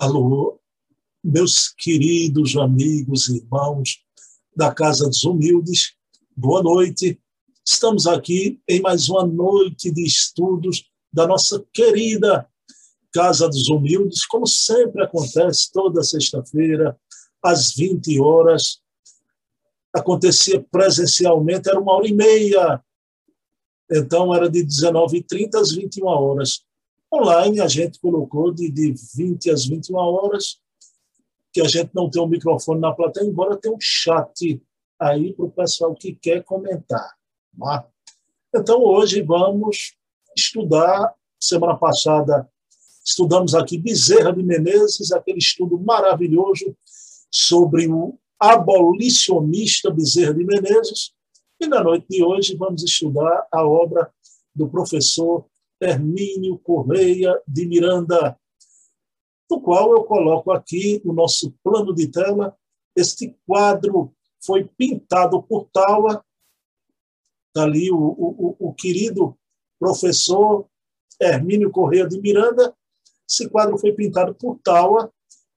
Alô, meus queridos amigos e irmãos da Casa dos Humildes, boa noite. Estamos aqui em mais uma noite de estudos da nossa querida Casa dos Humildes, como sempre acontece toda sexta-feira, às 20 horas. Acontecia presencialmente, era uma hora e meia. Então, era de 19h30 às 21 horas. Online, a gente colocou de, de 20 às 21 horas, que a gente não tem um microfone na plateia, embora tenha um chat aí para o pessoal que quer comentar. Tá? Então, hoje vamos estudar. Semana passada estudamos aqui Bezerra de Menezes, aquele estudo maravilhoso sobre o abolicionista Bezerra de Menezes. E na noite de hoje vamos estudar a obra do professor Hermínio Correia de Miranda, no qual eu coloco aqui o nosso plano de tela. Este quadro foi pintado por Taua, está ali o, o, o querido professor Hermínio Correia de Miranda. Esse quadro foi pintado por Taua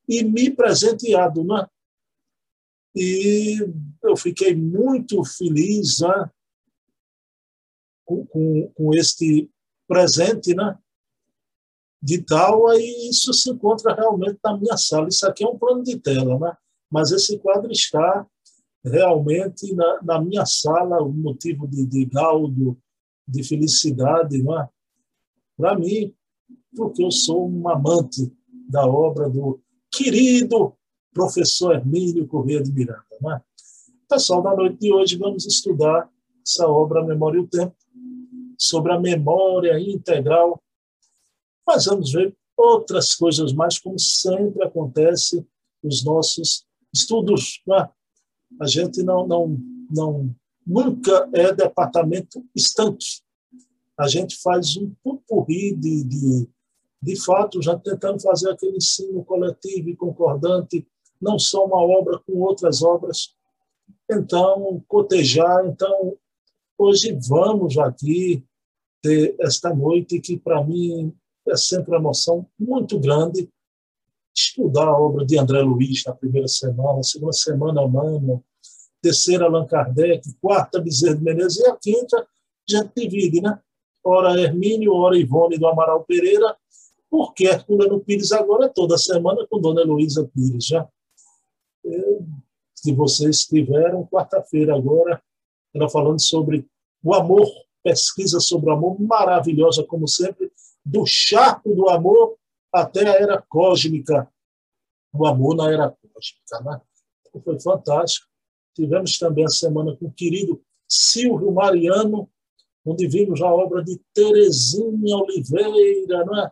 e me presenteado, né? E eu fiquei muito feliz né? com, com, com este presente, né? De tal, e isso se encontra realmente na minha sala. Isso aqui é um plano de tela, né? Mas esse quadro está realmente na, na minha sala, um motivo de, de gaudo, de felicidade, não é? Para mim, porque eu sou um amante da obra do querido professor Hermínio Corrêa de Miranda. Não é? Pessoal, na noite de hoje vamos estudar essa obra Memória e o Tempo, sobre a memória integral. Mas vamos ver outras coisas mais, como sempre acontece nos nossos estudos. Né? A gente não, não, não nunca é departamento estanque. A gente faz um pupurri de, de, de fato, já tentando fazer aquele ensino coletivo e concordante, não só uma obra com outras obras. Então, cotejar. Então, hoje vamos aqui ter esta noite, que para mim é sempre uma emoção muito grande. Estudar a obra de André Luiz na primeira semana, segunda semana, Mano, terceira, Allan Kardec, quarta, Bezerra de Menezes, e a quinta, gente divide, né? Ora Hermínio, ora Ivone do Amaral Pereira, porque Herculano Pires agora toda semana com Dona Heloísa Pires, já. Eu, se vocês tiveram, quarta-feira agora, ela falando sobre o amor pesquisa sobre o amor maravilhosa, como sempre, do charco do amor até a era cósmica, o amor na era cósmica. Né? Foi fantástico. Tivemos também a semana com o querido Silvio Mariano, onde vimos a obra de Terezinha Oliveira, né?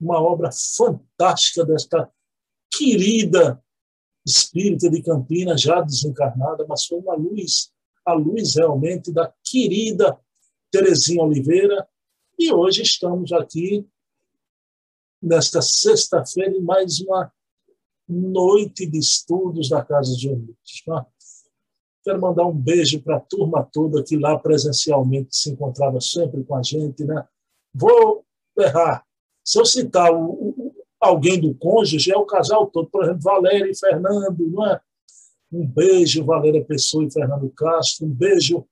uma obra fantástica desta querida espírita de Campinas, já desencarnada, mas foi uma luz, a luz realmente da querida Terezinha Oliveira, e hoje estamos aqui, nesta sexta-feira, em mais uma noite de estudos da Casa de Unidos. Tá? Quero mandar um beijo para a turma toda que lá presencialmente se encontrava sempre com a gente. Né? Vou errar. Se eu citar alguém do cônjuge, é o casal todo, por exemplo, Valéria e Fernando, não é? Um beijo, Valéria Pessoa e Fernando Castro. Um beijo,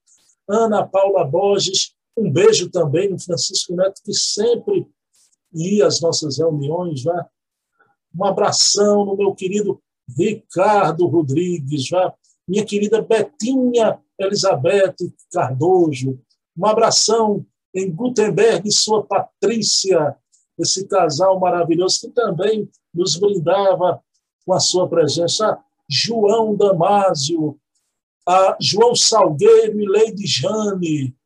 Ana Paula Borges, um beijo também no Francisco Neto, que sempre ia às nossas reuniões. Já. Um abração no meu querido Ricardo Rodrigues, já. minha querida Betinha Elizabeth Cardoso. Um abração em Gutenberg e sua Patrícia, esse casal maravilhoso que também nos brindava com a sua presença. João Damásio, a João Salgueiro e Leide Jane.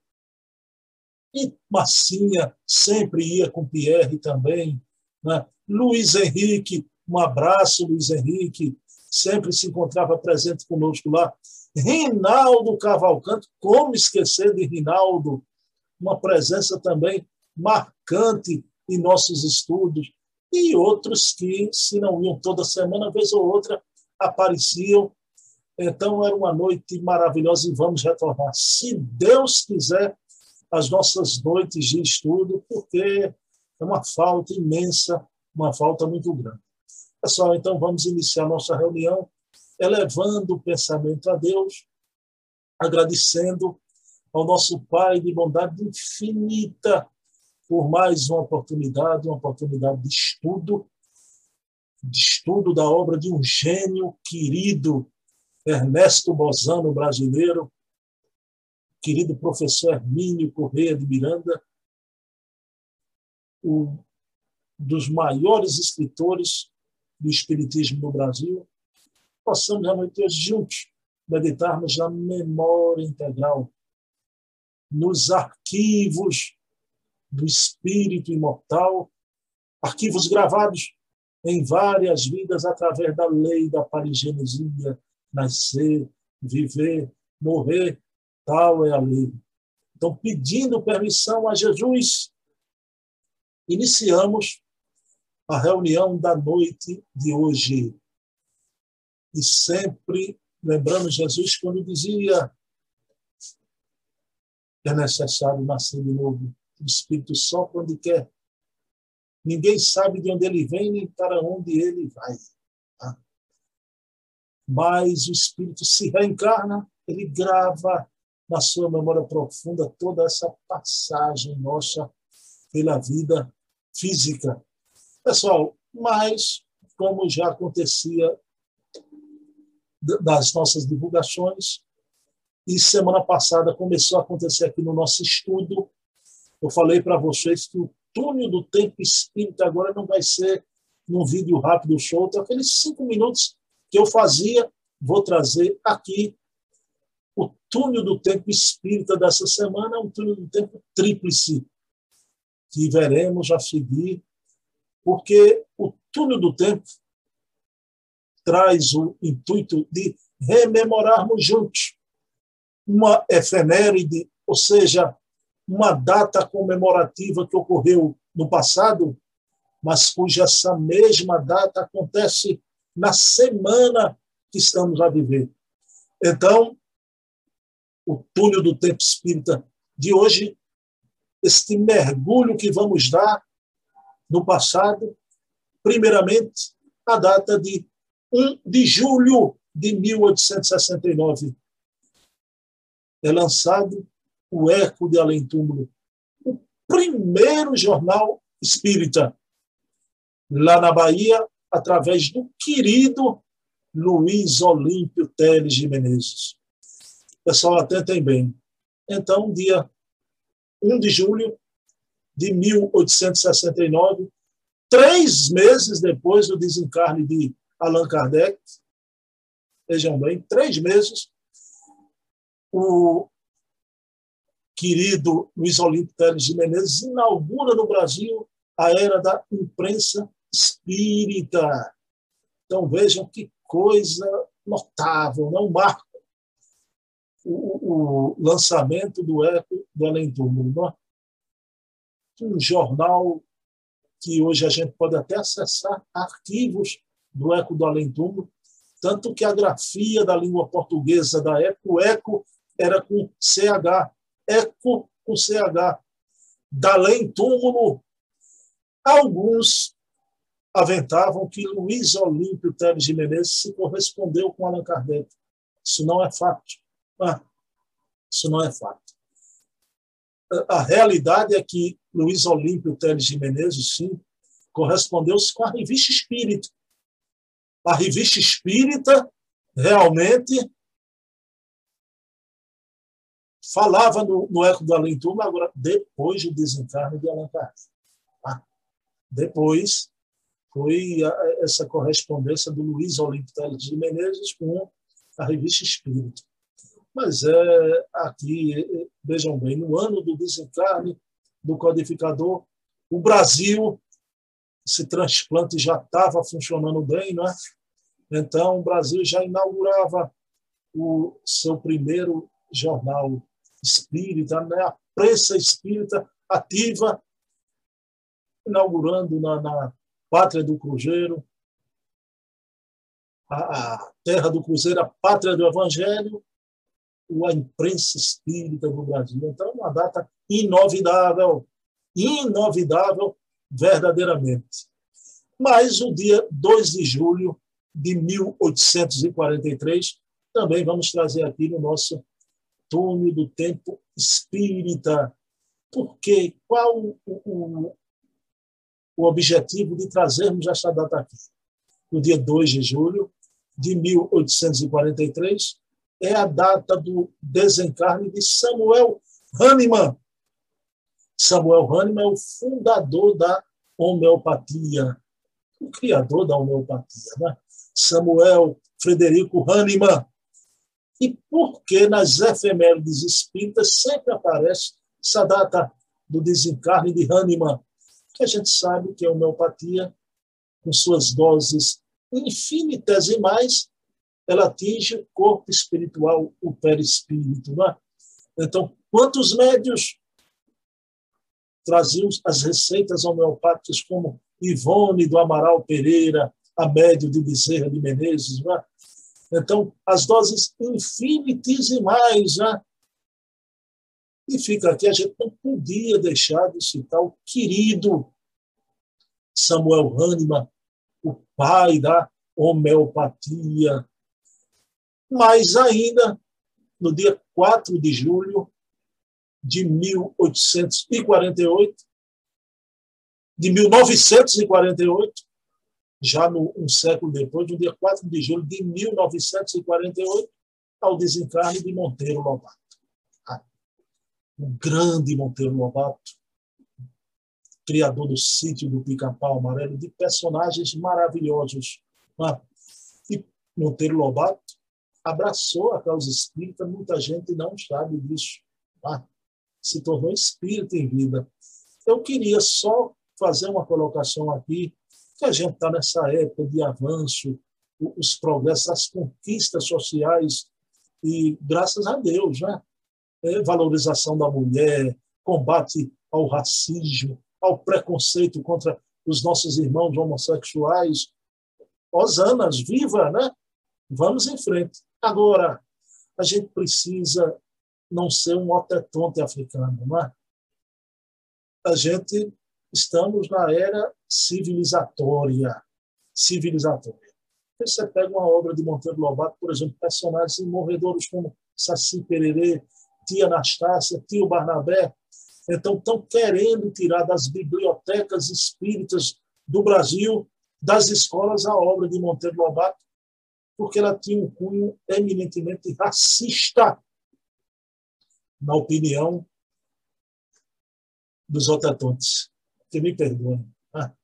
E Massinha sempre ia com Pierre também. Né? Luiz Henrique, um abraço, Luiz Henrique, sempre se encontrava presente conosco lá. Rinaldo Cavalcante, como esquecer de Rinaldo? Uma presença também marcante em nossos estudos. E outros que, se não iam toda semana, vez ou outra, apareciam então, era uma noite maravilhosa e vamos retornar, se Deus quiser, as nossas noites de estudo, porque é uma falta imensa, uma falta muito grande. Pessoal, então vamos iniciar nossa reunião elevando o pensamento a Deus, agradecendo ao nosso Pai de bondade infinita por mais uma oportunidade, uma oportunidade de estudo, de estudo da obra de um gênio querido, Ernesto Bozano, brasileiro, querido professor Hermínio Correia de Miranda, um dos maiores escritores do Espiritismo no Brasil, possamos realmente hoje juntos meditarmos na memória integral, nos arquivos do Espírito imortal, arquivos gravados em várias vidas através da lei da parigenesia, nascer, viver, morrer, tal é a lei. Então, pedindo permissão a Jesus, iniciamos a reunião da noite de hoje. E sempre lembrando Jesus quando dizia é necessário nascer de novo. O Espírito só quando quer. Ninguém sabe de onde ele vem nem para onde ele vai. Mas o Espírito se reencarna, ele grava na sua memória profunda toda essa passagem nossa pela vida física. Pessoal, mas, como já acontecia das nossas divulgações, e semana passada começou a acontecer aqui no nosso estudo, eu falei para vocês que o túnel do tempo espírita agora não vai ser num vídeo rápido então aqueles cinco minutos que eu fazia, vou trazer aqui o túnel do tempo espírita dessa semana, um túnel do tempo tríplice, que veremos a seguir, porque o túnel do tempo traz o intuito de rememorarmos juntos uma efeméride, ou seja, uma data comemorativa que ocorreu no passado, mas cuja essa mesma data acontece na semana que estamos a viver. Então, o túnel do tempo espírita de hoje este mergulho que vamos dar no passado, primeiramente, a data de 1 de julho de 1869. É lançado o Eco de Além Túmulo, o primeiro jornal espírita, lá na Bahia, através do querido Luiz Olímpio Teles de Menezes. Pessoal, atentem bem. Então, dia 1 de julho de 1869, três meses depois do desencarne de Allan Kardec. Vejam bem, três meses, o querido Luiz Olímpio Teles de Menezes inaugura no Brasil a era da imprensa espírita. Então vejam que coisa notável, não marco o, o lançamento do Eco do Além Mundo. Um jornal que hoje a gente pode até acessar arquivos do Eco do Além Túmulo, tanto que a grafia da língua portuguesa da Eco, Eco era com CH, Eco com CH. Da Além Túmulo, alguns aventavam que Luiz Olímpio Teles de Menezes se correspondeu com Allan Kardec. Isso não é fato. Ah, isso não é fato. A realidade é que Luiz Olímpio Teles de Menezes, sim, correspondeu-se com a revista Espírita. A revista Espírita realmente falava no, no Eco do Além agora, depois do desencarne de Allan Kardec. Ah, depois foi essa correspondência do Luiz Olímpio Teles de Menezes com a revista Espírita. Mas é aqui, vejam bem, no ano do desencarne do codificador, o Brasil, esse transplante já estava funcionando bem, né? Então, o Brasil já inaugurava o seu primeiro jornal espírita, né? a prensa espírita ativa, inaugurando na, na Pátria do Cruzeiro, a, terra do Cruzeiro, a pátria do Evangelho, a imprensa espírita do Brasil. Então, é uma data inovidável, inovidável verdadeiramente. Mas o dia 2 de julho de 1843, também vamos trazer aqui no nosso túnel do tempo espírita. Porque qual o, o, o objetivo de trazermos esta data aqui? No dia 2 de julho de 1843, é a data do desencarne de Samuel Hahnemann. Samuel Hahnemann é o fundador da homeopatia, o criador da homeopatia, né? Samuel Frederico Hahnemann. E por que nas efemérides espíritas sempre aparece essa data do desencarne de Hahnemann? Que a gente sabe que a homeopatia, com suas doses infinitesimais, ela atinge o corpo espiritual, o perispírito. Né? Então, quantos médios traziam as receitas homeopáticas, como Ivone do Amaral Pereira, a médio de Bezerra de Menezes. Né? Então, as doses infinitesimais. Né? E fica aqui, a gente não podia deixar de citar o querido Samuel Hahnemann, o pai da homeopatia, mas ainda no dia 4 de julho de 1848, de 1948, já no, um século depois, no dia 4 de julho de 1948, ao desencarne de Monteiro Lobato. Ah, o grande Monteiro Lobato, criador do sítio do Pica-Pau Amarelo, de personagens maravilhosos. Ah, e Monteiro Lobato abraçou a causa espírita, muita gente não sabe disso. Tá? Se tornou espírita em vida. Eu queria só fazer uma colocação aqui, que a gente está nessa época de avanço, os progressos, as conquistas sociais, e graças a Deus, né? Valorização da mulher, combate ao racismo, ao preconceito contra os nossos irmãos homossexuais. Osanas, viva, né? Vamos em frente. Agora, a gente precisa não ser um otetonte africano, não é? A gente estamos na era civilizatória, civilizatória. Você pega uma obra de Monteiro Lobato, por exemplo, personagens morredores como Saci Pererê, Tia Anastácia, Tio Barnabé, então estão querendo tirar das bibliotecas espíritas do Brasil, das escolas, a obra de Monteiro Lobato, porque ela tinha um cunho eminentemente racista, na opinião dos otatontes. Que me perdoem. Né?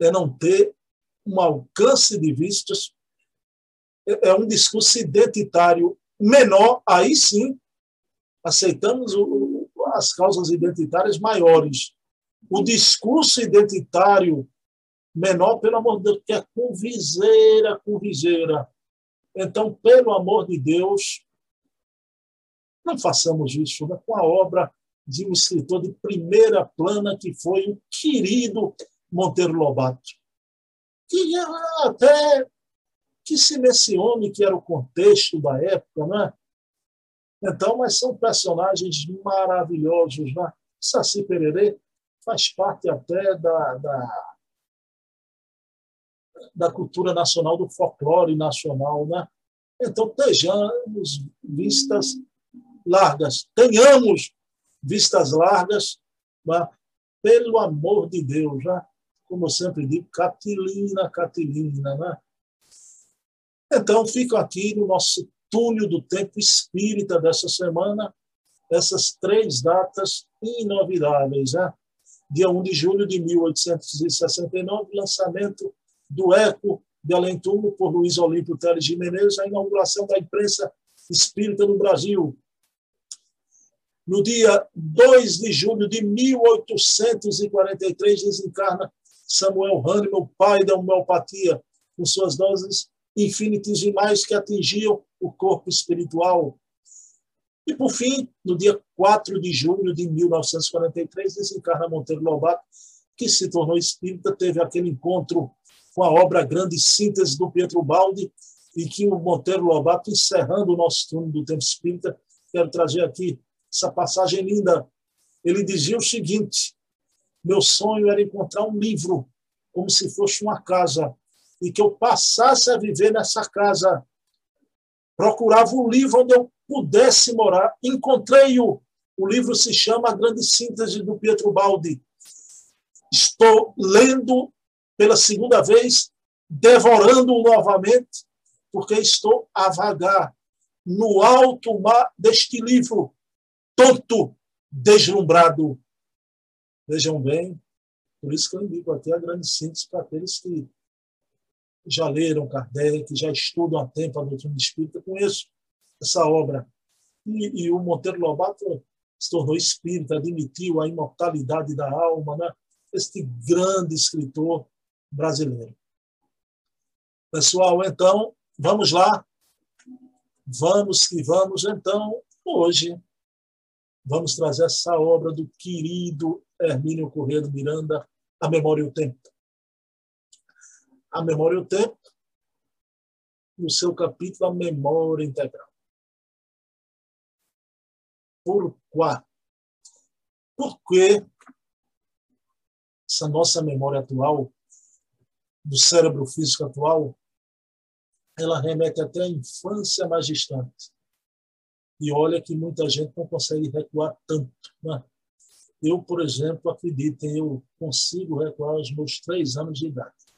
É não ter um alcance de vistas, é, é um discurso identitário menor, aí sim aceitamos as causas identitárias maiores. O discurso identitário menor, pelo amor de Deus, que é com viseira. Então, pelo amor de Deus, não façamos isso né? com a obra de um escritor de primeira plana que foi o querido Monteiro Lobato. Que até que se mencione que era o contexto da época, né? Então, mas são personagens maravilhosos, né? Saci Pererê faz parte até da, da da cultura nacional, do folclore nacional. Né? Então, tenhamos vistas largas, tenhamos vistas largas, né? pelo amor de Deus. Né? Como eu sempre digo, Catilina, Catilina. Né? Então, fico aqui no nosso túnel do tempo espírita dessa semana, essas três datas inovidáveis. Né? Dia 1 de julho de 1869, lançamento do ECO de Além Túmulo, por Luiz Olímpio Teles de Menezes, a inauguração da imprensa espírita no Brasil. No dia 2 de julho de 1843, desencarna Samuel Hahnemann, pai da homeopatia, com suas doses infinitesimais que atingiam o corpo espiritual. E, por fim, no dia 4 de julho de 1943, desencarna Monteiro Lobato, que se tornou espírita, teve aquele encontro com a obra grande Síntese do Pietro Baldi, e que o Monteiro Lobato, encerrando o nosso turno do Tempo Espírita, quero trazer aqui essa passagem linda. Ele dizia o seguinte: meu sonho era encontrar um livro como se fosse uma casa, e que eu passasse a viver nessa casa. Procurava um livro onde eu pudesse morar. Encontrei-o. O livro se chama A Grande Síntese do Pietro Baldi. Estou lendo pela segunda vez, devorando-o novamente, porque estou a vagar no alto mar deste livro, tonto, deslumbrado. Vejam bem, por isso que eu indico aqui a grande síntese para aqueles que já leram Kardec, já estudam há tempo a doutrina espírita, conheço essa obra. E, e, o Monteiro Lobato se tornou espírita, admitiu a imortalidade da alma, né? este grande escritor brasileiro. Pessoal, então, vamos lá. Vamos que vamos, então, hoje, vamos trazer essa obra do querido Hermínio Corrêa do Miranda, A Memória e o Tempo. A Memória e o Tempo, no seu capítulo A Memória Integral. Por quê? Porque essa nossa memória atual, do cérebro físico atual, ela remete até à infância mais distante. E olha que muita gente não consegue recuar tanto. Né? Eu, por exemplo, acreditem, eu consigo recuar aos meus três anos de idade.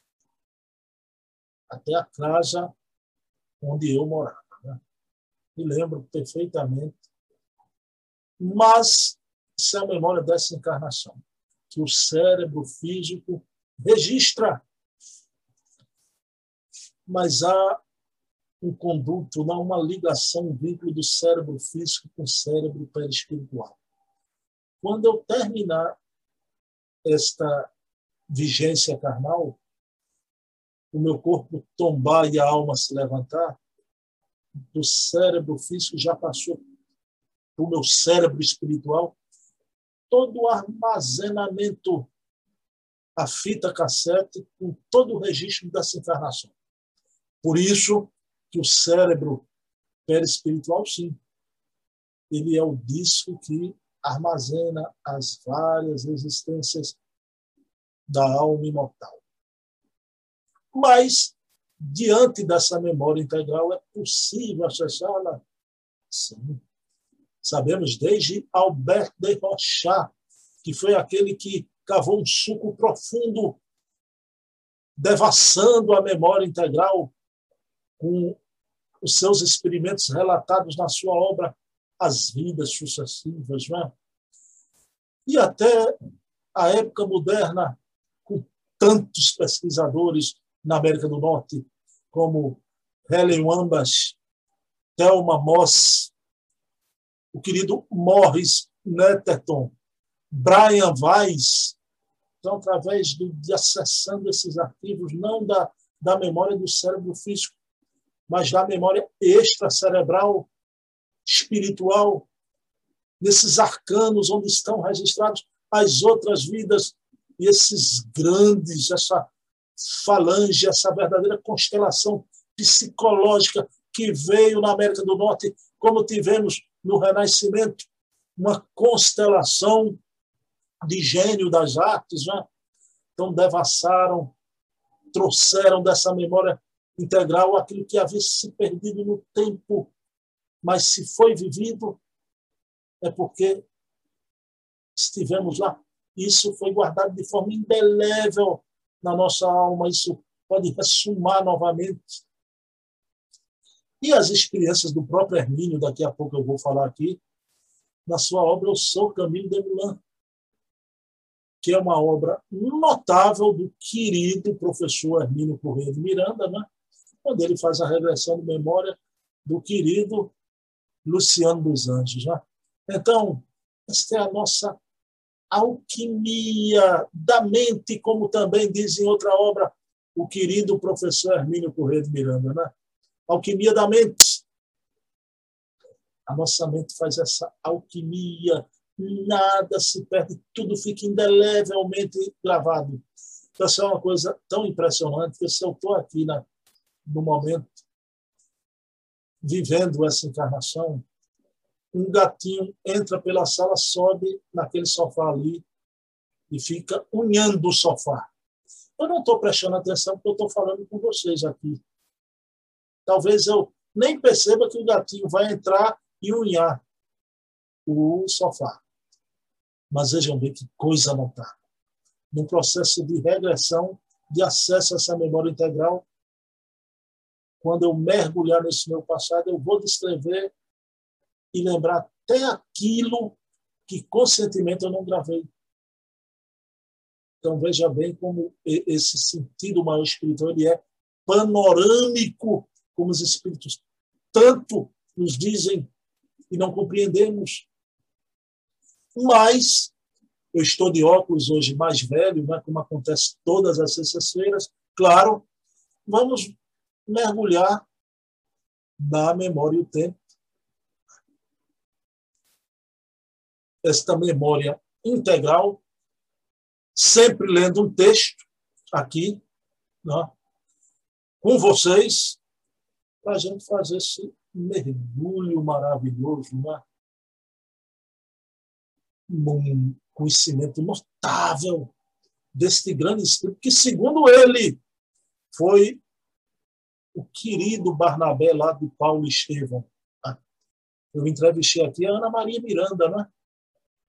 Até a casa onde eu morava. Né? Me lembro perfeitamente. Mas isso é a memória dessa encarnação, que o cérebro físico registra. Mas há um conduto, não uma ligação, um vínculo do cérebro físico com o cérebro perispiritual. Quando eu terminar esta vigência carnal, o meu corpo tombar e a alma se levantar, do cérebro físico já passou para o meu cérebro espiritual, todo o armazenamento, a fita cassete, com todo o registro dessa encarnação. Por isso que o cérebro perispiritual, sim, ele é o disco que armazena as várias existências da alma imortal. Mas, diante dessa memória integral, é possível acessá-la? Sim. Sabemos desde Albert de Rochat, que foi aquele que cavou um suco profundo, devassando a memória integral com os seus experimentos relatados na sua obra As Vidas Sucessivas. Não é? E até a época moderna, com tantos pesquisadores na América do Norte, como Helen Wambach, Thelma Moss, o querido Morris Netterton, Brian Weiss. Então, através de, de acessando esses arquivos, não da, da memória do cérebro físico, mas da memória extracerebral, espiritual, nesses arcanos onde estão registrados as outras vidas e esses grandes, essa falange, essa verdadeira constelação psicológica que veio na América do Norte, como tivemos no Renascimento, uma constelação de gênio das artes, né? então devassaram, trouxeram dessa memória integral aquilo que havia se perdido no tempo, mas se foi vivido, é porque estivemos lá. Isso foi guardado de forma indelével na nossa alma, isso pode ressumar novamente. E as experiências do próprio Hermínio, daqui a pouco eu vou falar aqui, na sua obra Eu Sou Caminho de Milan, que é uma obra notável do querido professor Hermínio Correia de Miranda, né? quando ele faz a regressão de memória do querido Luciano dos Anjos. Né? Então, esta é a nossa alquimia da mente, como também diz em outra obra o querido professor Hermínio Correia de Miranda. Né? Alquimia da mente. A nossa mente faz essa alquimia, nada se perde, tudo fica indelevelmente gravado. Então, essa é uma coisa tão impressionante que se eu estou aqui na, no momento vivendo essa encarnação, um gatinho entra pela sala, sobe naquele sofá ali e fica unhando o sofá. Eu não estou prestando atenção porque eu estou falando com vocês aqui. Talvez eu nem perceba que o gatinho vai entrar e unhar o sofá. Mas vejam bem que coisa montada. Num processo de regressão, de acesso a essa memória integral, quando eu mergulhar nesse meu passado, eu vou descrever e lembrar até aquilo que conscientemente eu não gravei. Então veja bem como esse sentido maior espiritual ele é panorâmico, como os espíritos tanto nos dizem e não compreendemos. Mas eu estou de óculos hoje mais velho, né, como acontece todas as sextas-feiras. Claro, vamos mergulhar na memória e o tempo. Esta memória integral, sempre lendo um texto aqui, né, com vocês, para a gente fazer esse mergulho maravilhoso, né? um conhecimento notável deste grande espírito, que, segundo ele, foi o querido Barnabé lá do Paulo Estevão. Eu entrevistei aqui a Ana Maria Miranda, né?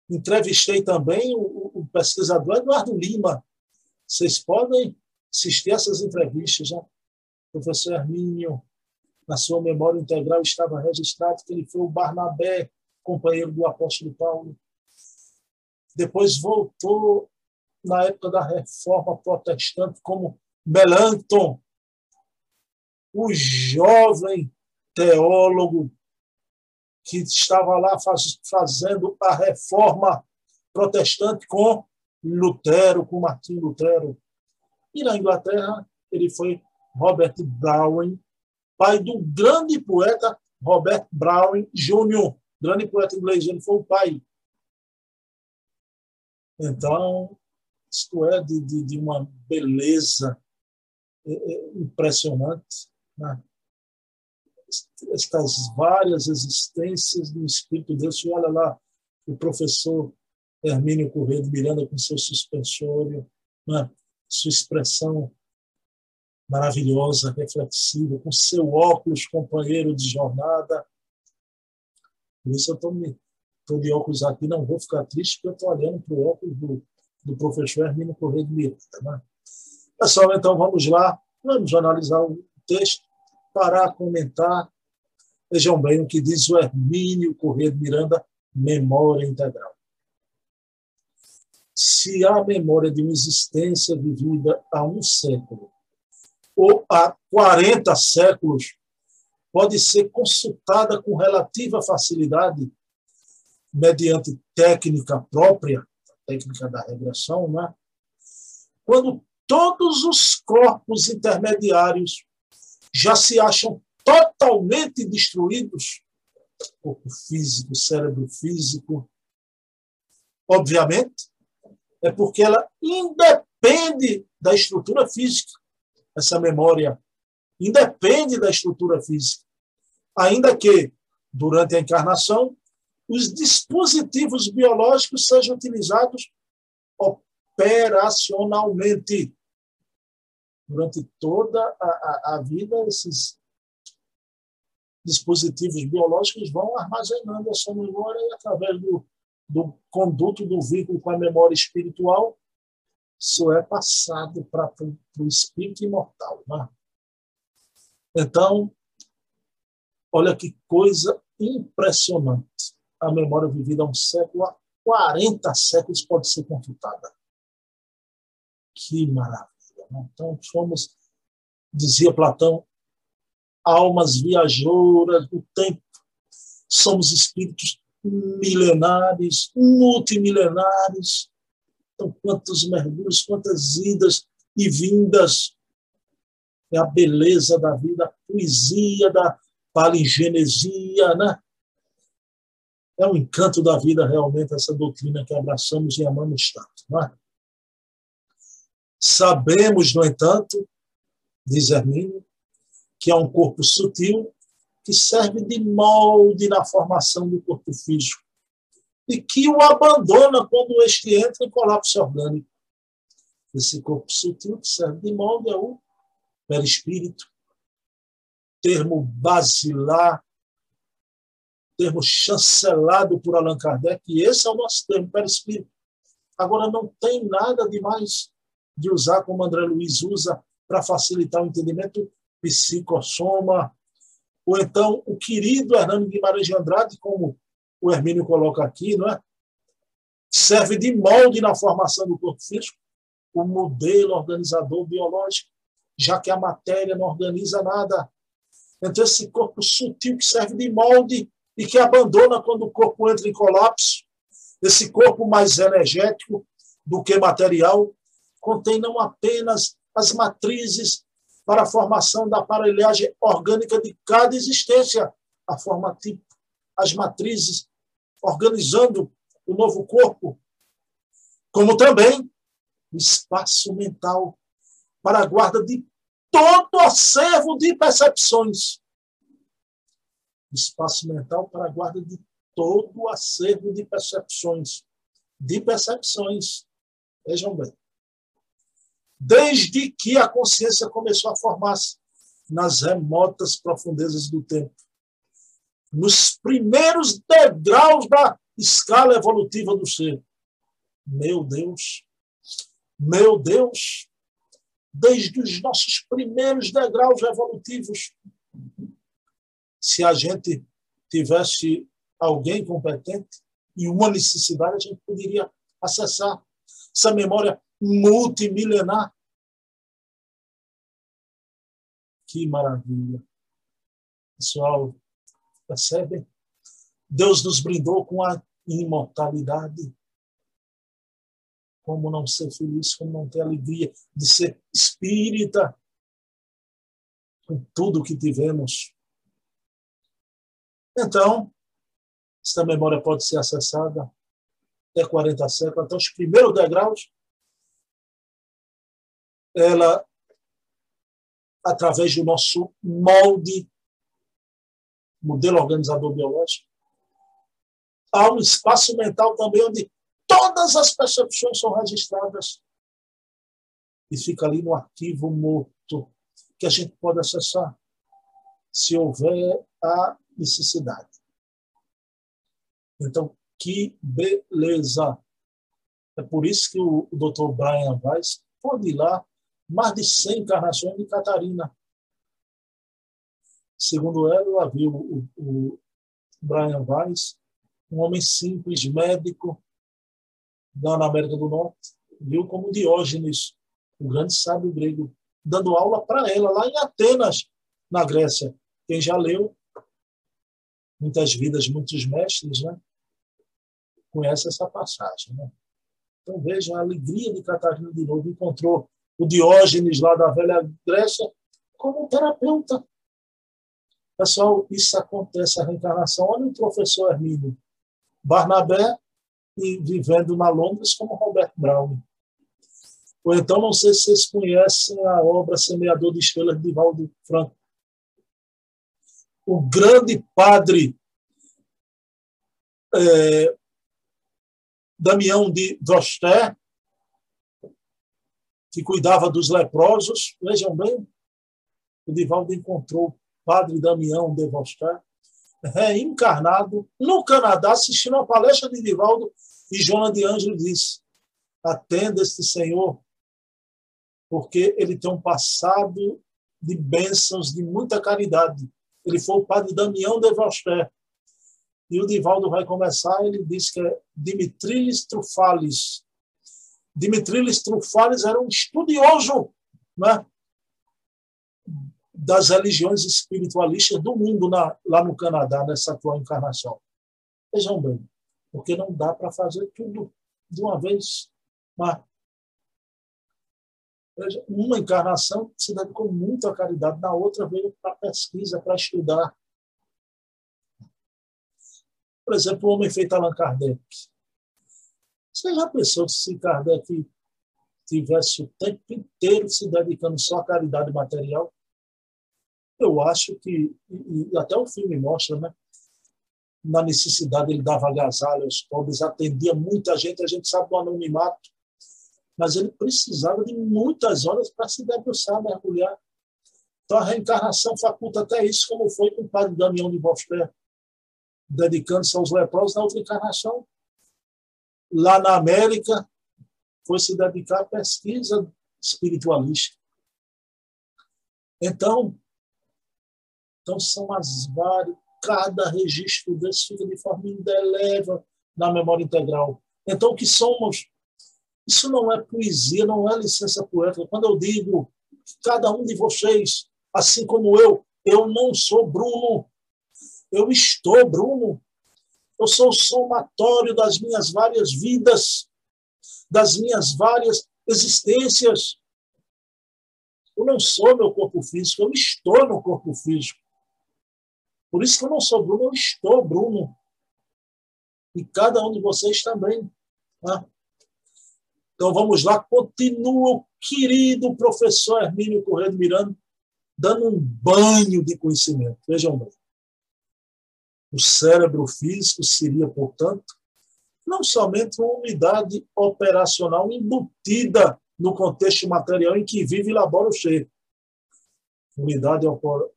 Entrevistei também o, o pesquisador Eduardo Lima. Vocês podem assistir essas entrevistas, né? Professor Hermínio, na sua memória integral estava registrado que ele foi o Barnabé, companheiro do apóstolo Paulo. Depois voltou na época da reforma protestante como Melanchthon, o jovem teólogo que estava lá faz, fazendo a reforma protestante com Lutero, com Martim Lutero. E na Inglaterra, ele foi Robert Browning, pai do grande poeta Robert Browning Jr., grande poeta inglês, ele foi o pai. Então, isto é de, de, de uma beleza é, é, impressionante né? Estas várias existências do Espírito de Deus. E olha lá o professor Hermínio Correia de Miranda com seu suspensório, né? sua expressão maravilhosa, reflexiva, com seu óculos companheiro de jornada. Por isso eu estou de óculos aqui, não vou ficar triste, porque eu estou olhando para o óculos do, do professor Hermínio Correia de Miranda. Né? Pessoal, então vamos lá, vamos analisar o texto parar, comentar. Vejam bem o que diz o Hermínio Corrêa de Miranda, memória integral. Se há memória de uma existência vivida há um século ou há 40 séculos, pode ser consultada com relativa facilidade, mediante técnica própria, técnica da regressão, né? quando todos os corpos intermediários já se acham totalmente destruídos corpo físico, cérebro físico. Obviamente, é porque ela independe da estrutura física, essa memória independe da estrutura física. Ainda que, durante a encarnação, os dispositivos biológicos sejam utilizados operacionalmente durante toda a, a, a vida, esses dispositivos biológicos vão armazenando a sua memória e, através do, do conduto do vínculo com a memória espiritual, isso é passado para o espírito imortal. Né? Então, olha que coisa impressionante. A memória vivida há um século, há 40 séculos pode ser consultada. Que maravilha. Né? Então, somos, dizia Platão, almas viajoras do tempo. Somos espíritos milenares, multimilenares. Então, quantos mergulhos, quantas idas e vindas. É a beleza da vida, a poesia da palingenesia, né? É um encanto da vida, realmente, essa doutrina que abraçamos e amamos tanto. Não é? Sabemos, no entanto, diz Hermínio, que há um corpo sutil que serve de molde na formação do corpo físico e que o abandona quando este entra em colapso orgânico. Esse corpo sutil que serve de molde é o perispírito, termo basilar, termo chancelado por Allan Kardec, e esse é o nosso termo, perispírito. Agora, não tem nada de mais de usar como André Luiz usa para facilitar o entendimento psicossoma, ou então o querido Hernando Guimarães de Andrade, como o Hermínio coloca aqui, não é? serve de molde na formação do corpo físico, o modelo organizador biológico, já que a matéria não organiza nada. Então, esse corpo sutil que serve de molde e que abandona quando o corpo entra em colapso, esse corpo mais energético do que material, contém não apenas as matrizes para a formação da aparelhagem orgânica de cada existência, a forma tipo, as matrizes organizando o novo corpo, como também o espaço mental para a guarda de todo acervo de percepções. Espaço mental para a guarda de todo acervo de percepções. De percepções. Vejam bem. Desde que a consciência começou a formar-se nas remotas profundezas do tempo, nos primeiros degraus da escala evolutiva do ser. Meu Deus, meu Deus, desde os nossos primeiros degraus evolutivos, se a gente tivesse alguém competente e uma necessidade, a gente poderia acessar essa memória multimilenar. Que maravilha. Pessoal, percebem? Deus nos brindou com a imortalidade. Como não ser feliz, como não ter alegria de ser espírita com tudo que tivemos. Então, esta memória pode ser acessada até 40 séculos, até os primeiros degraus. Ela, através do nosso molde, modelo organizador biológico, há um espaço mental também onde todas as percepções são registradas e fica ali no arquivo morto que a gente pode acessar se houver a necessidade. Então, que beleza! É por isso que o, Dr. Brian Weiss pode ir lá mais de 100 encarnações de Catarina. Segundo ela, ela viu o, o Brian Weiss um homem simples, médico, lá na América do Norte, viu como Diógenes, o grande sábio grego, dando aula para ela lá em Atenas, na Grécia. Quem já leu Muitas Vidas, Muitos Mestres, né? conhece essa passagem. Né? Então veja a alegria de Catarina de novo, encontrou o Diógenes lá da velha Grécia como terapeuta. Pessoal, isso acontece, a reencarnação. Olha o professor Hermínio, Barnabé e vivendo na Londres como Robert Brown. Ou então, não sei se vocês conhecem a obra Semeador de Estrelas de Valdo Franco. O grande padre é, Damião de Droster, que cuidava dos leprosos, vejam bem, o Divaldo encontrou o padre Damião de Droster, reencarnado no Canadá, assistindo a palestra de Divaldo, e Joana de Ângelo disse: atenda este Senhor, porque ele tem um passado de bênçãos, de muita caridade. Ele foi o padre Damião de Vosté. E o Divaldo vai começar, ele diz que é Dimitrilis Trufalis. Dimitrilis Trufalis era um estudioso né, das religiões espiritualistas do mundo na, lá no Canadá, nessa atual encarnação. Vejam bem, porque não dá para fazer tudo de uma vez. Mas, veja, uma encarnação se dedicou muito à caridade, na outra veio para pesquisa, para estudar. Por exemplo, o homem feito Allan Kardec. Você já pensou se Kardec tivesse o tempo inteiro se dedicando só à caridade material? Eu acho que, e até o filme mostra, né? na necessidade, ele dava agasalho aos pobres, atendia muita gente, a gente sabe do anonimato. mas ele precisava de muitas horas para se debruçar, mergulhar. Então a reencarnação faculta até isso, como foi com o padre Damião de Bosper, dedicando-se aos leprosos na outra encarnação. Lá na América, foi se dedicar à pesquisa espiritualista. Então, então são as várias, cada registro desse fica de forma indelével na memória integral. Então, o que somos isso não é poesia, não é licença poética. Quando eu digo cada um de vocês, assim como eu, eu não sou Bruno, eu estou Bruno. Eu sou o somatório das minhas várias vidas, das minhas várias existências. Eu não sou meu corpo físico, eu estou no corpo físico. Por isso que eu não sou Bruno, eu estou Bruno. E cada um de vocês também. Tá? Então vamos lá, continua o querido professor Hermínio Correia de Miranda dando um banho de conhecimento. Vejam bem. O cérebro físico seria, portanto, não somente uma unidade operacional embutida no contexto material em que vive e labora o ser. Unidade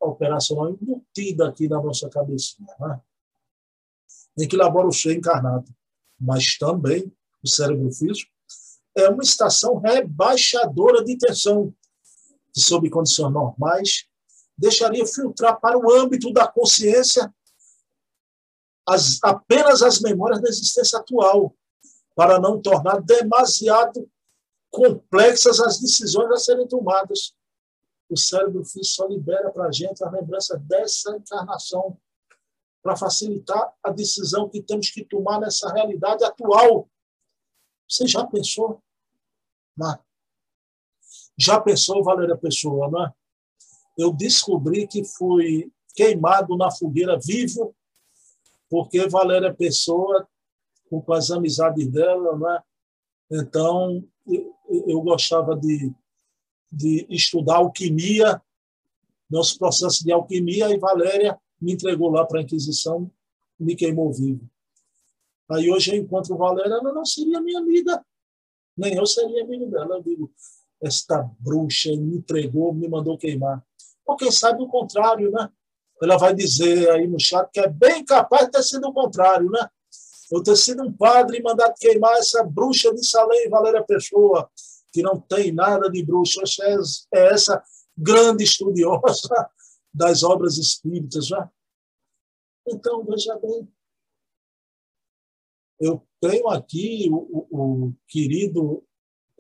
operacional embutida aqui na nossa cabecinha, né? em que labora o ser encarnado. Mas também o cérebro físico é uma estação rebaixadora de tensão, que, sob condições normais, deixaria filtrar para o âmbito da consciência as, apenas as memórias da existência atual, para não tornar demasiado complexas as decisões a serem tomadas. O cérebro só libera para a gente a lembrança dessa encarnação, para facilitar a decisão que temos que tomar nessa realidade atual você já pensou? Já pensou, Valéria Pessoa, né? Eu descobri que fui queimado na fogueira vivo, porque Valéria Pessoa, com as amizades dela, né? Então, eu, eu gostava de, de estudar alquimia, nosso processo de alquimia, e Valéria me entregou lá para a Inquisição, me queimou vivo. Aí hoje eu encontro Valéria, ela não seria minha amiga, nem eu seria amigo dela. Eu digo, esta bruxa me entregou, me mandou queimar. Ou quem sabe o contrário, né? Ela vai dizer aí no chat que é bem capaz de ter sido o contrário, né? Eu ter sido um padre e mandado queimar essa bruxa de Salém, Valéria Pessoa, que não tem nada de bruxa. É essa grande estudiosa das obras espíritas, né? Então, veja bem, eu tenho aqui o, o, o querido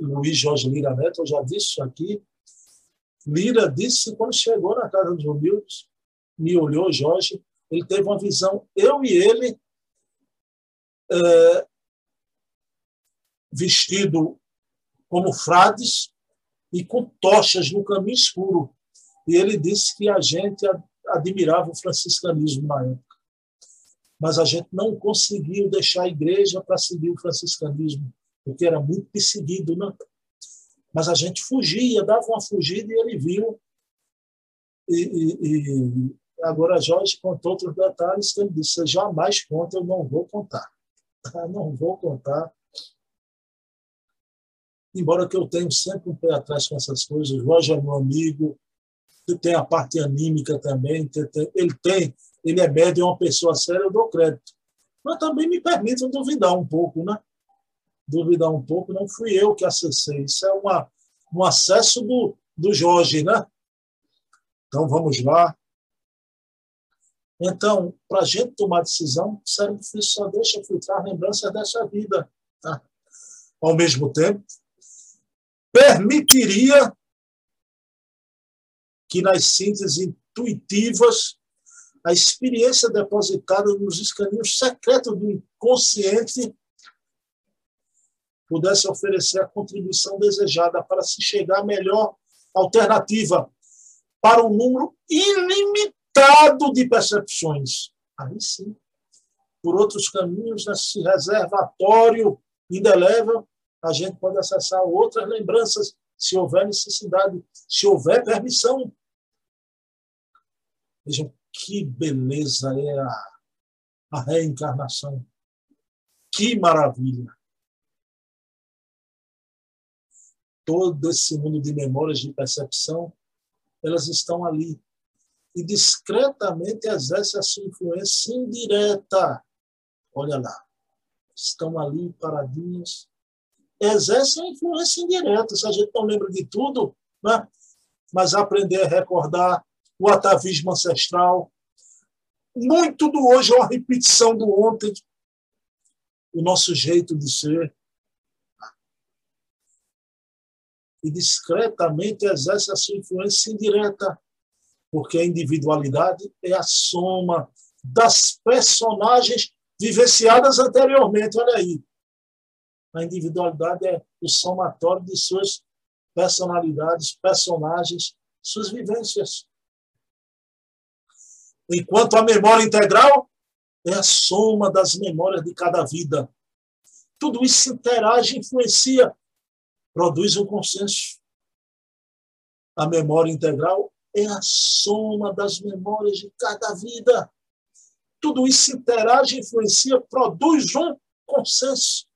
Luiz Jorge Lira Neto, eu já disse isso aqui. Lira disse quando chegou na Casa dos Humildes, me olhou, Jorge, ele teve uma visão, eu e ele, é, vestido como frades e com tochas no caminho escuro. E ele disse que a gente admirava o franciscanismo na época mas a gente não conseguiu deixar a igreja para seguir o franciscanismo, porque era muito perseguido, né? Mas a gente fugia, dava uma fugida e ele viu. E, e, e agora Jorge contou outros detalhes que ele disse: Você jamais conta, eu não vou contar. Eu não vou contar. Embora que eu tenha sempre um pé atrás com essas coisas, Jorge é meu amigo, tem a parte anímica também, ele tem ele é médio, é uma pessoa séria, eu dou crédito. Mas também me permitam duvidar um pouco, né? Duvidar um pouco, não fui eu que acessei. Isso é uma, um acesso do, do Jorge, né? Então, vamos lá. Então, para a gente tomar decisão, o cérebro só deixa filtrar lembranças dessa vida. Tá? Ao mesmo tempo, permitiria que nas sínteses intuitivas a experiência depositada nos escaninhos secretos do inconsciente pudesse oferecer a contribuição desejada para se chegar à melhor alternativa para um número ilimitado de percepções. Aí sim, por outros caminhos, nesse reservatório indelével, a gente pode acessar outras lembranças, se houver necessidade, se houver permissão. Vejam, que beleza é a, a reencarnação. Que maravilha. todo esse mundo de memórias de percepção, elas estão ali. E discretamente exerce a sua influência indireta. Olha lá. Estão ali paradinhas. Exercem a influência indireta. Se a gente não lembra de tudo, né? mas aprender a recordar o atavismo ancestral. Muito do hoje é uma repetição do ontem, o nosso jeito de ser. E discretamente exerce a sua influência indireta, porque a individualidade é a soma das personagens vivenciadas anteriormente. Olha aí. A individualidade é o somatório de suas personalidades, personagens, suas vivências. Enquanto a memória integral é a soma das memórias de cada vida. Tudo isso interage, influencia, produz um consenso. A memória integral é a soma das memórias de cada vida. Tudo isso interage, influencia, produz um consenso.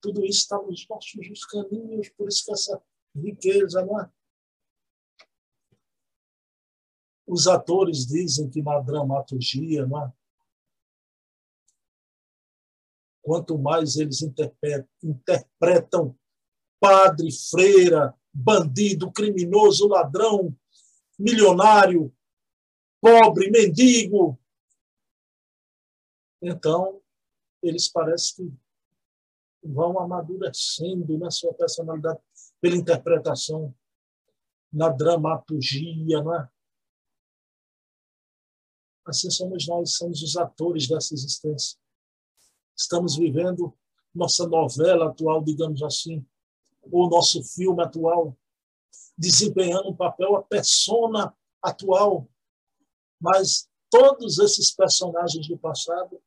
Tudo isso está nos nossos caminhos, por isso que essa riqueza, não é? Os atores dizem que na dramaturgia, não é? quanto mais eles interpretam padre, freira, bandido, criminoso, ladrão, milionário, pobre, mendigo. Então, eles parecem que vão amadurecendo na sua personalidade pela interpretação, na dramaturgia, não é? Assim somos nós, somos os atores dessa existência. Estamos vivendo nossa novela atual, digamos assim, ou nosso filme atual, desempenhando um papel, a persona atual. Mas todos esses personagens do passado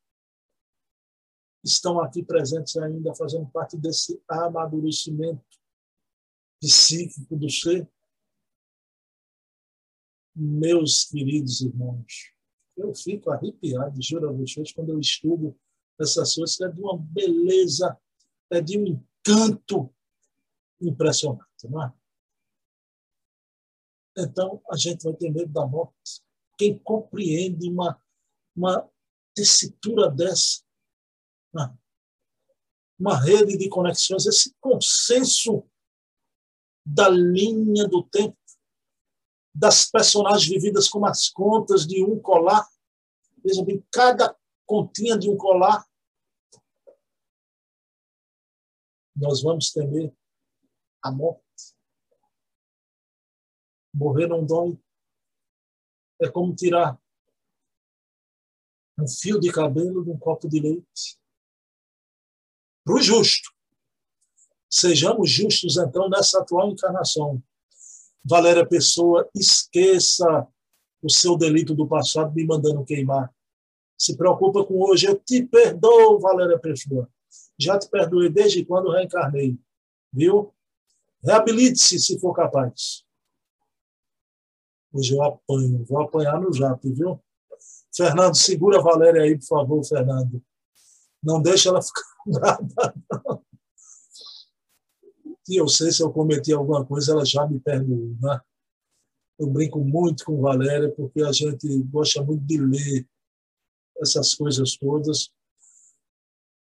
estão aqui presentes ainda, fazendo parte desse amadurecimento psíquico do ser. Meus queridos irmãos, eu fico arrepiado, juro a vocês, quando eu estudo essas coisas, é de uma beleza, é de um encanto impressionante, não é? Então, a gente vai ter medo da morte. Quem compreende uma, uma tessitura dessa, é? uma rede de conexões, esse consenso da linha do tempo, das personagens vividas como as contas de um colar. Veja bem, cada continha de um colar. Nós vamos temer a morte. Morrer não dói. É como tirar um fio de cabelo de um copo de leite. Para o justo. Sejamos justos, então, nessa atual encarnação. Valéria Pessoa, esqueça o seu delito do passado me mandando queimar. Se preocupa com hoje. Eu te perdoo, Valéria Pessoa. Já te perdoei desde quando reencarnei. Viu? Reabilite-se se for capaz. Hoje eu apanho. Vou apanhar no jato, viu? Fernando, segura a Valéria aí, por favor, Fernando. Não deixa ela ficar brava, não e eu sei se eu cometi alguma coisa, ela já me perdoou. Né? Eu brinco muito com Valéria, porque a gente gosta muito de ler essas coisas todas.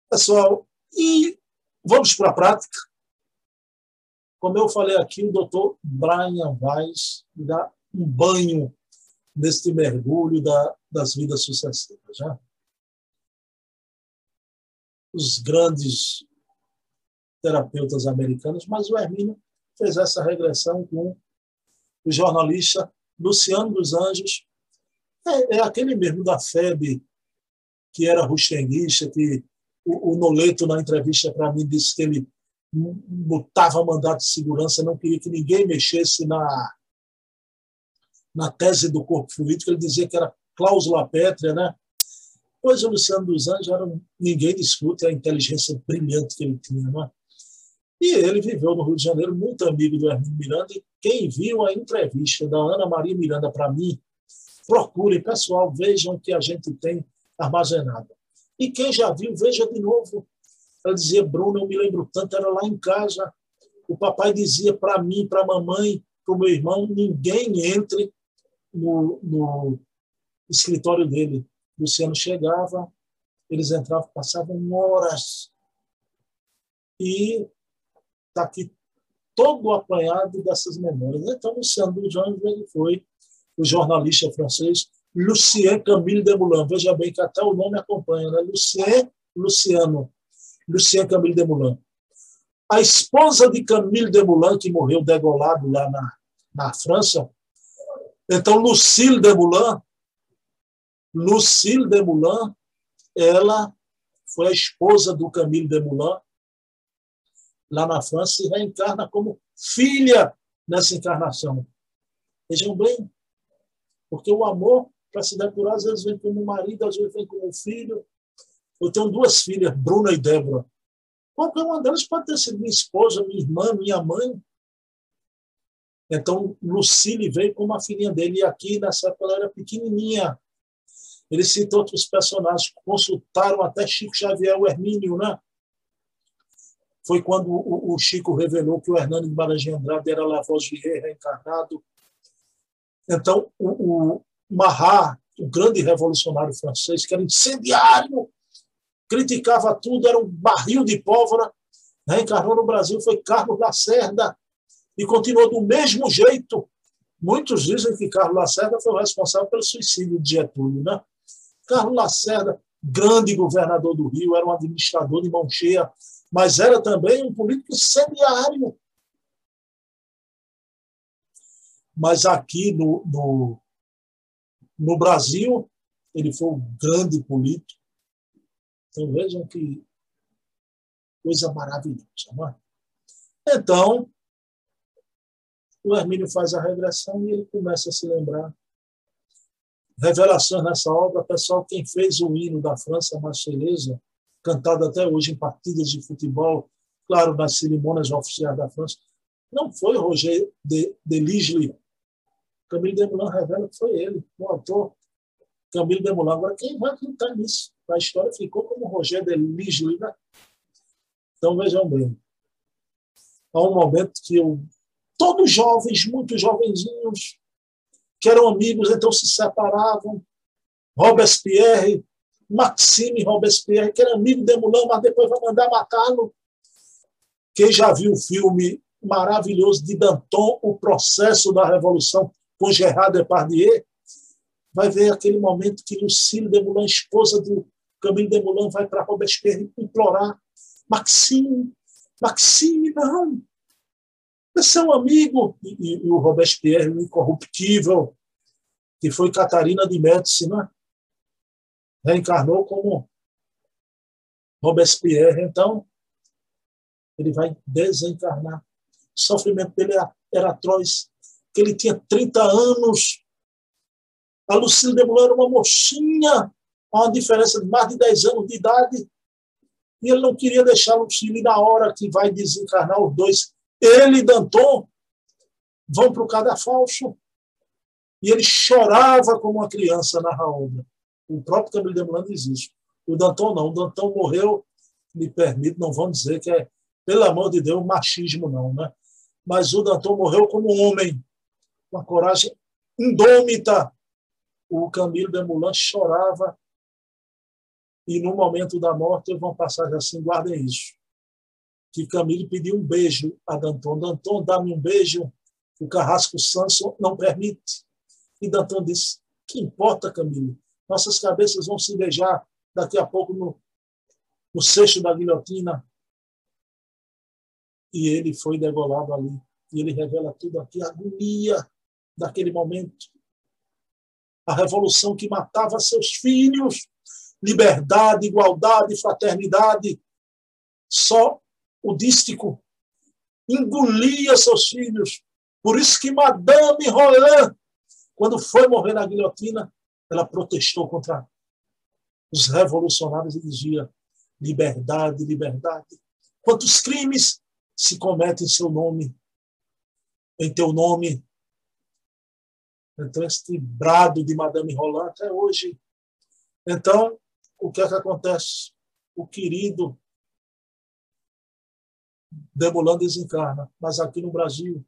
Pessoal, e vamos para a prática. Como eu falei aqui, o doutor Brian Weiss dá um banho neste mergulho da, das vidas sucessivas. Né? Os grandes terapeutas americanos, mas o Hermínio fez essa regressão com o jornalista Luciano dos Anjos. É, é aquele mesmo da FEB, que era rustenguista, que o, o Noleto, na entrevista para mim, disse que ele botava mandato de segurança, não queria que ninguém mexesse na, na tese do corpo político, ele dizia que era cláusula pétrea, né? Pois o Luciano dos Anjos era, ninguém discute a inteligência brilhante que ele tinha, não é? E ele viveu no Rio de Janeiro, muito amigo do Hermínio Miranda. E quem viu a entrevista da Ana Maria Miranda para mim, procure, pessoal, vejam o que a gente tem armazenado. E quem já viu, veja de novo. Ela dizia, Bruno, eu me lembro tanto, era lá em casa, O papai dizia para mim, para a mamãe, para o meu irmão: ninguém entre no, no escritório dele. Luciano chegava, eles entravam, passavam horas. E está aqui todo apanhado dessas memórias. Então, Luciano Bourgeois ele foi o jornalista francês Lucien Camille Desmoulins. Veja bem que até o nome acompanha, né? Lucien, Luciano. Lucien Camille Desmoulins. A esposa de Camille Desmoulins, que morreu degolado lá na, na França, então Lucille Desmoulins, Lucille Desmoulins, ela foi a esposa do Camille Desmoulins, lá na França, e reencarna como filha nessa encarnação. Vejam bem, porque o amor, para se depurar, às vezes vem como marido, às vezes vem como filho. Eu tenho duas filhas, Bruna e Débora. Qualquer uma delas pode ter sido minha esposa, minha irmã, minha mãe. Então, Lucille veio como a filhinha dele, e aqui, nessa época, ela era pequenininha. Ele cita outros personagens, consultaram até Chico Xavier, o Hermínio, né? Foi quando o, Chico revelou que o Hernani de Maranhão Andrade era Lavois Vier reencarnado. Então, o, o Marat, o grande revolucionário francês, que era incendiário, criticava tudo, era um barril de pólvora, reencarnou no Brasil, foi Carlos Lacerda, e continuou do mesmo jeito. Muitos dizem que Carlos Lacerda foi o responsável pelo suicídio de Getúlio. Né? Carlos Lacerda, grande governador do Rio, era um administrador de mão cheia, mas era também um político incendiário. Mas aqui no, no, no Brasil, ele foi um grande político. Então vejam que coisa maravilhosa. Não é? Então, o Hermínio faz a regressão e ele começa a se lembrar. Revelações nessa obra, pessoal, quem fez o hino da França Marselhesa, cantado até hoje em partidas de futebol, claro, nas cerimônias oficiais da França, não foi Roger de, de Ligely. Camille Desmoulins revela que foi ele, o autor. Camille Desmoulins. Agora, quem vai acreditar nisso? A história ficou como Roger de Ligely, né? Então, vejam bem. Há um momento que eu, todos jovens, muito jovenzinhos, que eram amigos, então se separavam. Robespierre Maxime Robespierre, que era amigo de Moulin, mas depois vai mandar matá-lo. Quem já viu o filme maravilhoso de Danton, O Processo da Revolução, com Gerard Depardieu, vai ver aquele momento que Lucille de Moulin, esposa do Camille de Moulin, vai para Robespierre implorar Maxime, Maxime, não, um amigo. E, e, o Robespierre, o incorruptível, que foi Catarina de Médici, né? reencarnou como Robespierre. Então, ele vai desencarnar. O sofrimento dele era, era atroz, que ele tinha 30 anos. A Lucille de Moulin era uma mocinha, uma diferença de mais de 10 anos de idade. E ele não queria deixar a Lucille na hora que vai desencarnar os dois. Ele e Danton vão para o cadafalso. E ele chorava como uma criança na obra. O próprio Camilo Demolano diz isso. O Danton não. O Danton morreu, me permite, não vamos dizer que é, pelo amor de Deus, machismo, não. Né? Mas o Danton morreu como homem, com a coragem indômita. O Camilo Demoulin chorava e no momento da morte teve uma passagem assim, guardem isso, que Camilo pediu um beijo a Danton. Danton, dá-me um beijo. O Carrasco Sanson não permite. E Danton disse, que importa, Camilo? Nossas cabeças vão se beijar daqui a pouco no, no cesto da guilhotina. E ele foi degolado ali. E ele revela tudo aqui, a agonia daquele momento. A revolução que matava seus filhos. Liberdade, igualdade, fraternidade. Só o dístico engolia seus filhos. Por isso que Madame Roland, quando foi morrer na guilhotina, ela protestou contra os revolucionários e dizia liberdade, liberdade. Quantos crimes se cometem em seu nome, em teu nome? Então, este brado de Madame Roland até hoje. Então, o que é que acontece? O querido Demolan desencarna. Mas aqui no Brasil,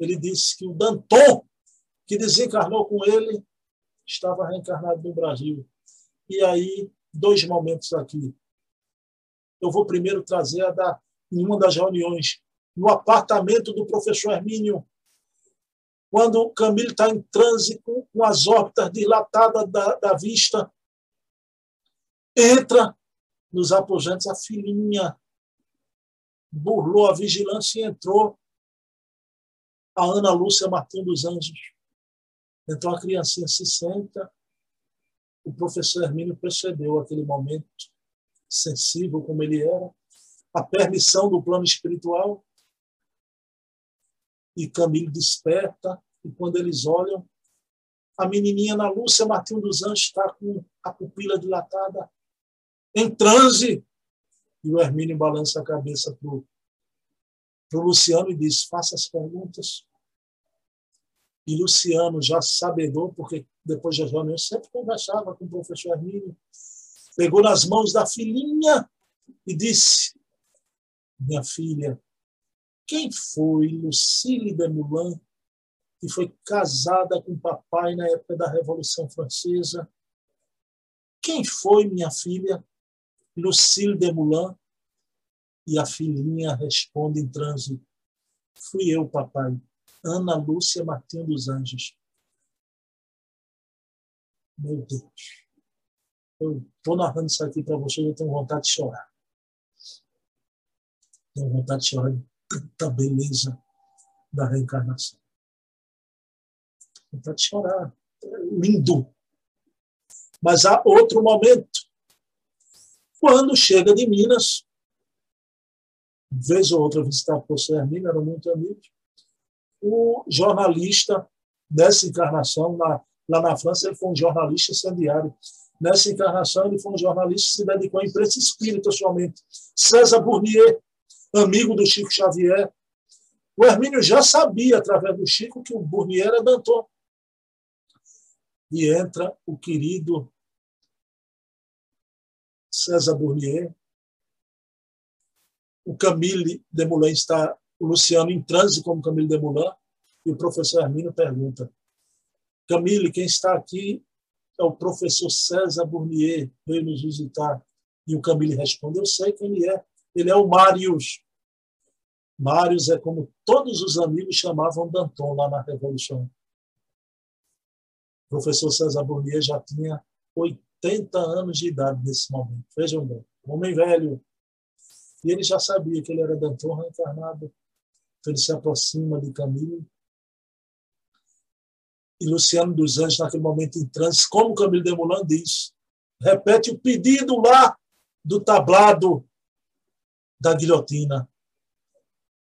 ele disse que o Danton, que desencarnou com ele, estava reencarnado no Brasil. E aí, dois momentos aqui. Eu vou primeiro trazer a da, em uma das reuniões, no apartamento do professor Hermínio, quando o Camilo está em trânsito com as órbitas dilatadas da, da vista, entra nos aposentos a filhinha, burlou a vigilância e entrou a Ana Lúcia Martins dos Anjos. Então a criancinha se senta, o professor Hermínio percebeu aquele momento sensível como ele era, a permissão do plano espiritual, e Camilo desperta, e quando eles olham, a menininha Ana Lúcia Martins dos Anjos está com a pupila dilatada, em transe, e o Hermínio balança a cabeça para o Luciano e diz, faça as perguntas. E Luciano, já sabedor, porque depois da reunião sempre conversava com o professor Hermínio, pegou nas mãos da filhinha e disse: Minha filha, quem foi Lucille de Moulin, que foi casada com papai na época da Revolução Francesa? Quem foi, minha filha, Lucille de Moulin? E a filhinha responde em transe: Fui eu, papai. Ana Lúcia Martins dos Anjos. Meu Deus. Eu estou narrando isso aqui para vocês, eu tenho vontade de chorar. Tenho vontade de chorar de tanta beleza da reencarnação. Vontade de chorar. É lindo. Mas há outro momento. Quando chega de Minas, vez ou outra visitar o professor Hermínio, eram muito amigos, o jornalista dessa encarnação, na, lá na França, ele foi um jornalista incendiário. Nessa encarnação, ele foi um jornalista que se dedicou à imprensa espírita somente. César Bournier, amigo do Chico Xavier. O Hermínio já sabia, através do Chico, que o Bournier era Danton. E entra o querido César Bournier. O Camille Desmoulins está o Luciano em transe como Camille Demoulin, e o professor Hermínio pergunta: Camille, quem está aqui é o professor César Bournier, veio nos visitar. E o Camille responde: Eu sei quem ele é. Ele é o Marius. Marius é como todos os amigos chamavam Danton lá na Revolução. O professor César Bournier já tinha 80 anos de idade nesse momento. Vejam bem, homem velho. E ele já sabia que ele era Danton reencarnado então ele se aproxima de Camilo. E Luciano dos Anjos, naquele momento em transe, como Camilo Demolin diz, repete o pedido lá do tablado da guilhotina.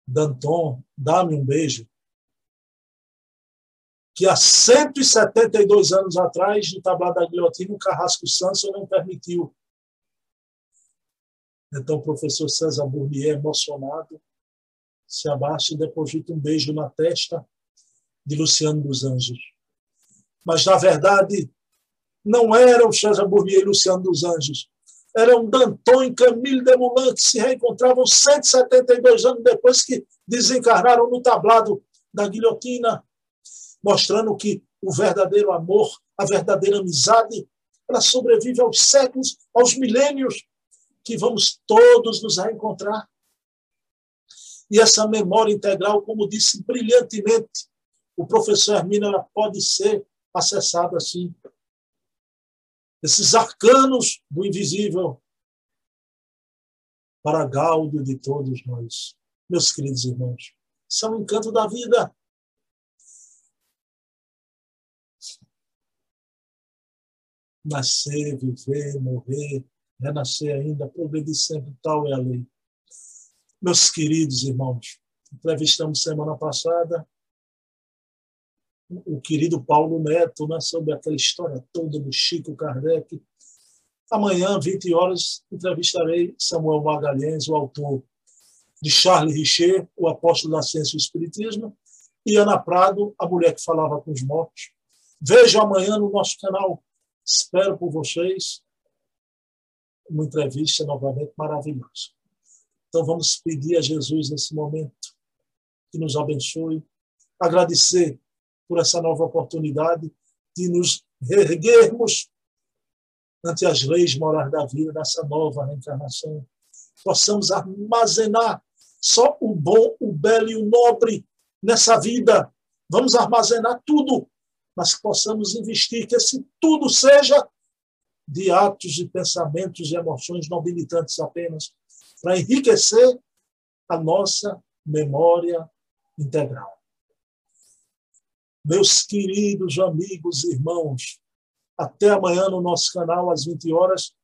Danton, dá-me um beijo. Que há 172 anos atrás, no tablado da guilhotina, o Carrasco Sanson não permitiu. Então, o professor César Bournier, emocionado, se abaixa e deposita um beijo na testa de Luciano dos Anjos. Mas, na verdade, não eram César Bournier e Luciano dos Anjos. Eram Danton e Camille Desmoulins que se reencontravam 172 anos depois que desencarnaram no tablado da guilhotina, mostrando que o verdadeiro amor, a verdadeira amizade, ela sobrevive aos séculos, aos milênios, que vamos todos nos reencontrar. E essa memória integral, como disse brilhantemente o professor Hermínio, ela pode ser acessada assim. Esses arcanos do invisível para gáudio de todos nós. Meus queridos irmãos, são um encanto da vida. Nascer, viver, morrer, renascer ainda, progredir sempre, tal é a lei. Meus queridos irmãos, entrevistamos semana passada o querido Paulo Neto né, sobre aquela história toda do Chico Kardec. Amanhã, 20 horas, entrevistarei Samuel Magalhães, o autor de Charles Richer, o apóstolo da ciência e do espiritismo, e Ana Prado, a mulher que falava com os mortos. Vejam amanhã no nosso canal. Espero por vocês uma entrevista novamente maravilhosa. Então vamos pedir a Jesus nesse momento que nos abençoe, agradecer por essa nova oportunidade de nos reerguermos ante as leis morais da vida, nessa nova reencarnação. Possamos armazenar só o bom, o belo e o nobre nessa vida. Vamos armazenar tudo, mas que possamos investir, que esse tudo seja de atos de pensamentos e emoções não militantes apenas, para enriquecer a nossa memória integral. Meus queridos amigos e irmãos, até amanhã no nosso canal, às 20 horas.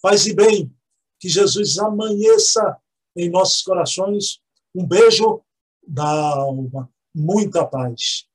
Paz e bem, que Jesus amanheça em nossos corações. Um beijo da alma, muita paz.